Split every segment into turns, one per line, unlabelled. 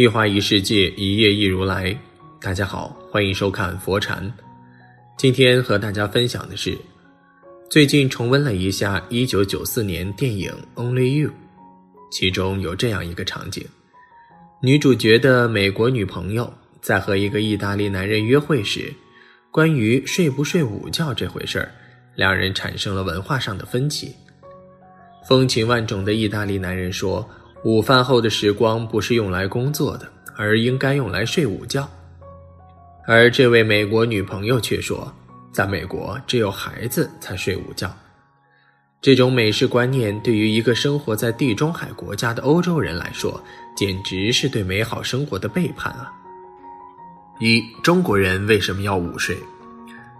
一花一世界，一叶一如来。大家好，欢迎收看佛禅。今天和大家分享的是，最近重温了一下一九九四年电影《Only You》，其中有这样一个场景：女主角的美国女朋友在和一个意大利男人约会时，关于睡不睡午觉这回事儿，两人产生了文化上的分歧。风情万种的意大利男人说。午饭后的时光不是用来工作的，而应该用来睡午觉。而这位美国女朋友却说，在美国只有孩子才睡午觉。这种美式观念对于一个生活在地中海国家的欧洲人来说，简直是对美好生活的背叛啊！一中国人为什么要午睡？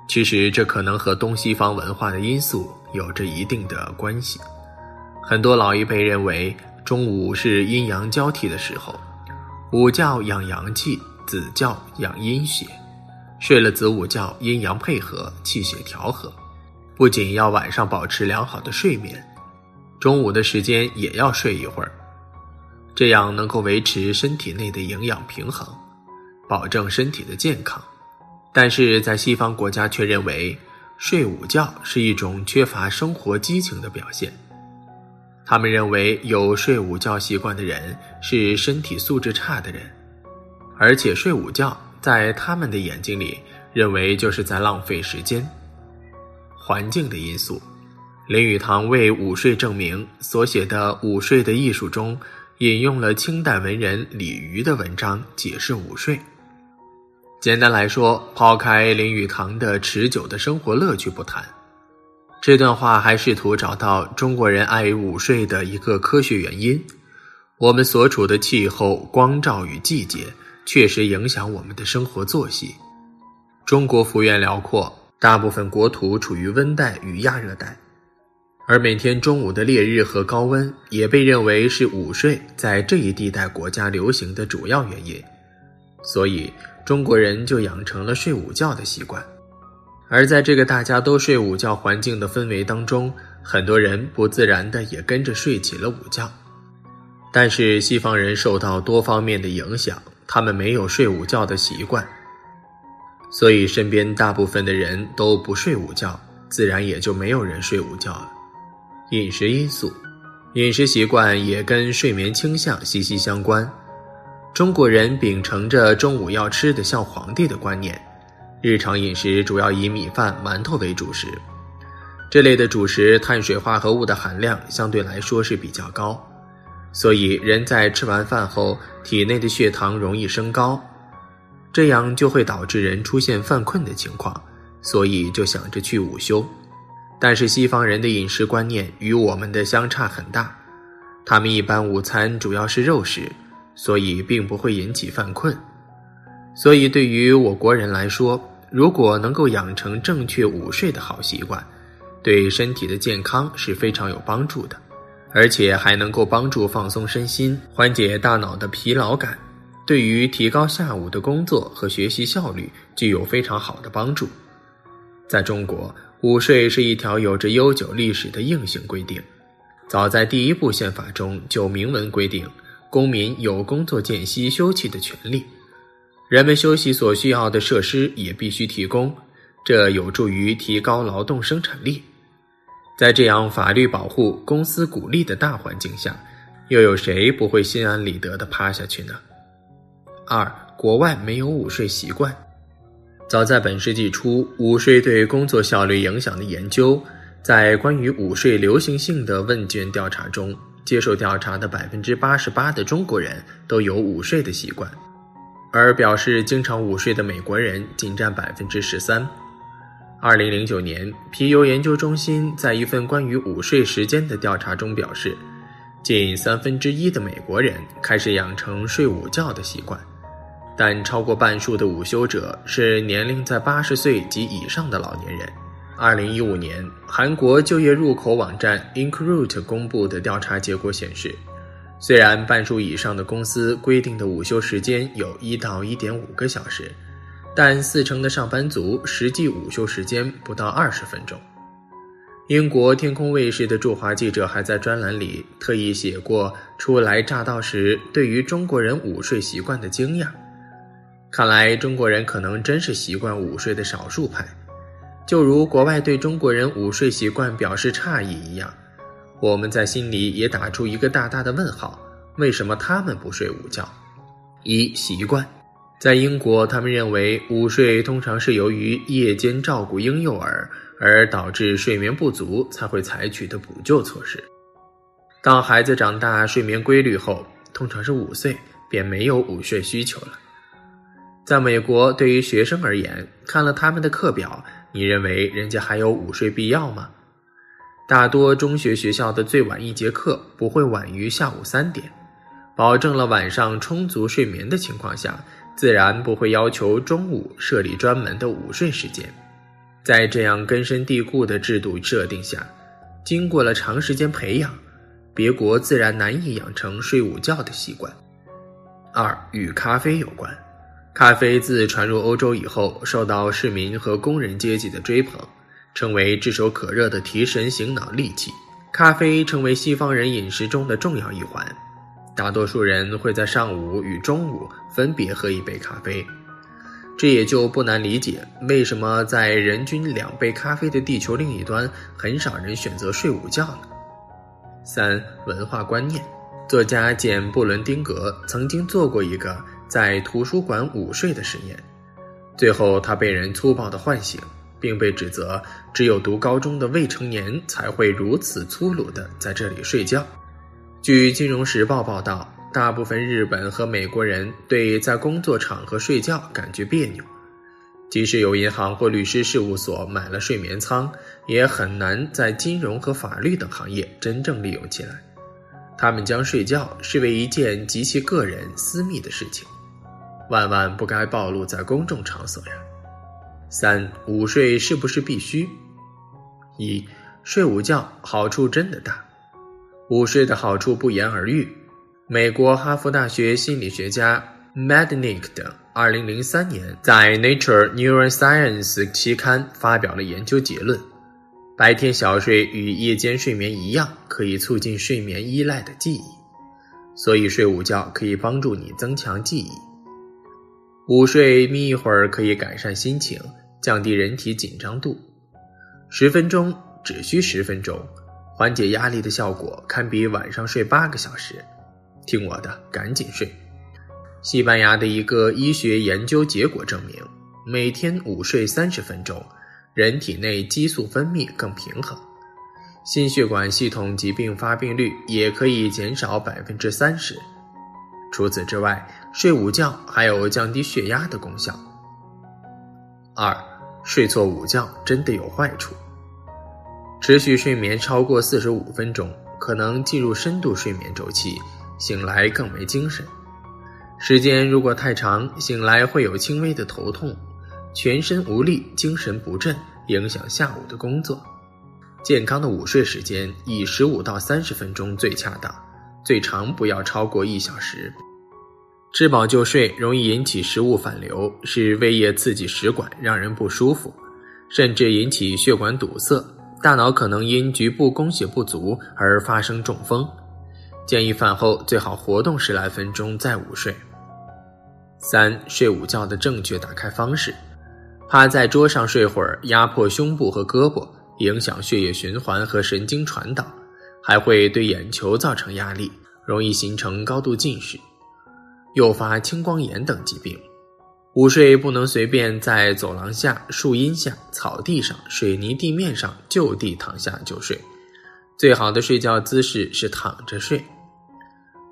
其实这可能和东西方文化的因素有着一定的关系。很多老一辈认为。中午是阴阳交替的时候，午觉养阳气，子觉养阴血。睡了子午觉，阴阳配合，气血调和。不仅要晚上保持良好的睡眠，中午的时间也要睡一会儿，这样能够维持身体内的营养平衡，保证身体的健康。但是在西方国家却认为，睡午觉是一种缺乏生活激情的表现。他们认为有睡午觉习惯的人是身体素质差的人，而且睡午觉在他们的眼睛里认为就是在浪费时间。环境的因素，林语堂为午睡证明所写的《午睡的艺术》中引用了清代文人李渔的文章解释午睡。简单来说，抛开林语堂的持久的生活乐趣不谈。这段话还试图找到中国人爱午睡的一个科学原因。我们所处的气候、光照与季节确实影响我们的生活作息。中国幅员辽阔，大部分国土处于温带与亚热带，而每天中午的烈日和高温也被认为是午睡在这一地带国家流行的主要原因。所以，中国人就养成了睡午觉的习惯。而在这个大家都睡午觉环境的氛围当中，很多人不自然的也跟着睡起了午觉。但是西方人受到多方面的影响，他们没有睡午觉的习惯，所以身边大部分的人都不睡午觉，自然也就没有人睡午觉了。饮食因素，饮食习惯也跟睡眠倾向息息相关。中国人秉承着中午要吃的像皇帝的观念。日常饮食主要以米饭、馒头为主食，这类的主食碳水化合物的含量相对来说是比较高，所以人在吃完饭后，体内的血糖容易升高，这样就会导致人出现犯困的情况，所以就想着去午休。但是西方人的饮食观念与我们的相差很大，他们一般午餐主要是肉食，所以并不会引起犯困。所以对于我国人来说，如果能够养成正确午睡的好习惯，对身体的健康是非常有帮助的，而且还能够帮助放松身心，缓解大脑的疲劳感，对于提高下午的工作和学习效率具有非常好的帮助。在中国，午睡是一条有着悠久历史的硬性规定，早在第一部宪法中就明文规定，公民有工作间隙休憩的权利。人们休息所需要的设施也必须提供，这有助于提高劳动生产力。在这样法律保护、公司鼓励的大环境下，又有谁不会心安理得地趴下去呢？二，国外没有午睡习惯。早在本世纪初，午睡对工作效率影响的研究，在关于午睡流行性的问卷调查中，接受调查的百分之八十八的中国人都有午睡的习惯。而表示经常午睡的美国人仅占百分之十三。二零零九年，皮尤研究中心在一份关于午睡时间的调查中表示，近三分之一的美国人开始养成睡午觉的习惯，但超过半数的午休者是年龄在八十岁及以上的老年人。二零一五年，韩国就业入口网站 Incroot 公布的调查结果显示。虽然半数以上的公司规定的午休时间有一到一点五个小时，但四成的上班族实际午休时间不到二十分钟。英国天空卫视的驻华记者还在专栏里特意写过初来乍到时对于中国人午睡习惯的惊讶。看来中国人可能真是习惯午睡的少数派，就如国外对中国人午睡习惯表示诧异一样，我们在心里也打出一个大大的问号：为什么他们不睡午觉？一习惯，在英国，他们认为午睡通常是由于夜间照顾婴幼儿。而导致睡眠不足才会采取的补救措施。当孩子长大睡眠规律后，通常是五岁，便没有午睡需求了。在美国，对于学生而言，看了他们的课表，你认为人家还有午睡必要吗？大多中学学校的最晚一节课不会晚于下午三点，保证了晚上充足睡眠的情况下，自然不会要求中午设立专门的午睡时间。在这样根深蒂固的制度设定下，经过了长时间培养，别国自然难以养成睡午觉的习惯。二与咖啡有关，咖啡自传入欧洲以后，受到市民和工人阶级的追捧，成为炙手可热的提神醒脑利器。咖啡成为西方人饮食中的重要一环，大多数人会在上午与中午分别喝一杯咖啡。这也就不难理解，为什么在人均两杯咖啡的地球另一端，很少人选择睡午觉了。三、文化观念，作家简·布伦丁格曾经做过一个在图书馆午睡的实验，最后他被人粗暴地唤醒，并被指责只有读高中的未成年才会如此粗鲁地在这里睡觉。据《金融时报》报道。大部分日本和美国人对在工作场合睡觉感觉别扭，即使有银行或律师事务所买了睡眠舱，也很难在金融和法律等行业真正利用起来。他们将睡觉视为一件极其个人、私密的事情，万万不该暴露在公众场所呀。三、午睡是不是必须？一、睡午觉好处真的大，午睡的好处不言而喻。美国哈佛大学心理学家 Madnick 的2003年在《Nature Neuroscience》期刊发表了研究结论：白天小睡与夜间睡眠一样，可以促进睡眠依赖的记忆，所以睡午觉可以帮助你增强记忆。午睡眯一会儿可以改善心情，降低人体紧张度，十分钟只需十分钟，缓解压力的效果堪比晚上睡八个小时。听我的，赶紧睡。西班牙的一个医学研究结果证明，每天午睡三十分钟，人体内激素分泌更平衡，心血管系统疾病发病率也可以减少百分之三十。除此之外，睡午觉还有降低血压的功效。二，睡错午觉真的有坏处。持续睡眠超过四十五分钟，可能进入深度睡眠周期。醒来更没精神，时间如果太长，醒来会有轻微的头痛，全身无力，精神不振，影响下午的工作。健康的午睡时间以十五到三十分钟最恰当，最长不要超过一小时。吃饱就睡容易引起食物反流，使胃液刺激食管，让人不舒服，甚至引起血管堵塞，大脑可能因局部供血不足而发生中风。建议饭后最好活动十来分钟再午睡。三、睡午觉的正确打开方式：趴在桌上睡会儿，压迫胸部和胳膊，影响血液循环和神经传导，还会对眼球造成压力，容易形成高度近视，诱发青光眼等疾病。午睡不能随便在走廊下、树荫下、草地上、水泥地面上就地躺下就睡，最好的睡觉姿势是躺着睡。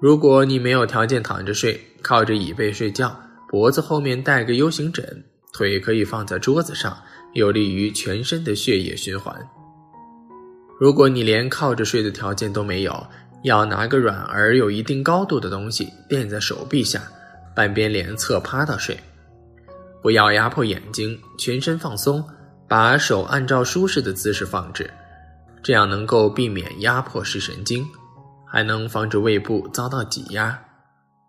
如果你没有条件躺着睡，靠着椅背睡觉，脖子后面带个 U 型枕，腿可以放在桌子上，有利于全身的血液循环。如果你连靠着睡的条件都没有，要拿个软而有一定高度的东西垫在手臂下，半边脸侧趴到睡，不要压迫眼睛，全身放松，把手按照舒适的姿势放置，这样能够避免压迫视神经。还能防止胃部遭到挤压。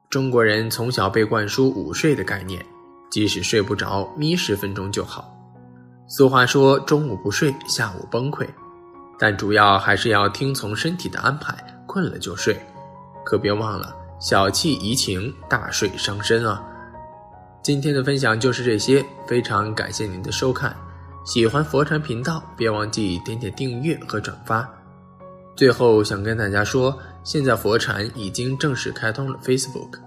中国人从小被灌输午睡的概念，即使睡不着，眯十分钟就好。俗话说：“中午不睡，下午崩溃。”但主要还是要听从身体的安排，困了就睡，可别忘了小气怡情，大睡伤身啊！今天的分享就是这些，非常感谢您的收看。喜欢佛禅频道，别忘记点点订阅和转发。最后想跟大家说，现在佛禅已经正式开通了 Facebook，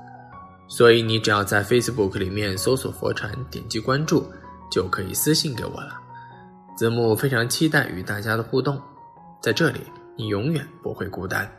所以你只要在 Facebook 里面搜索佛禅，点击关注，就可以私信给我了。子木非常期待与大家的互动。在这里，你永远不会孤单。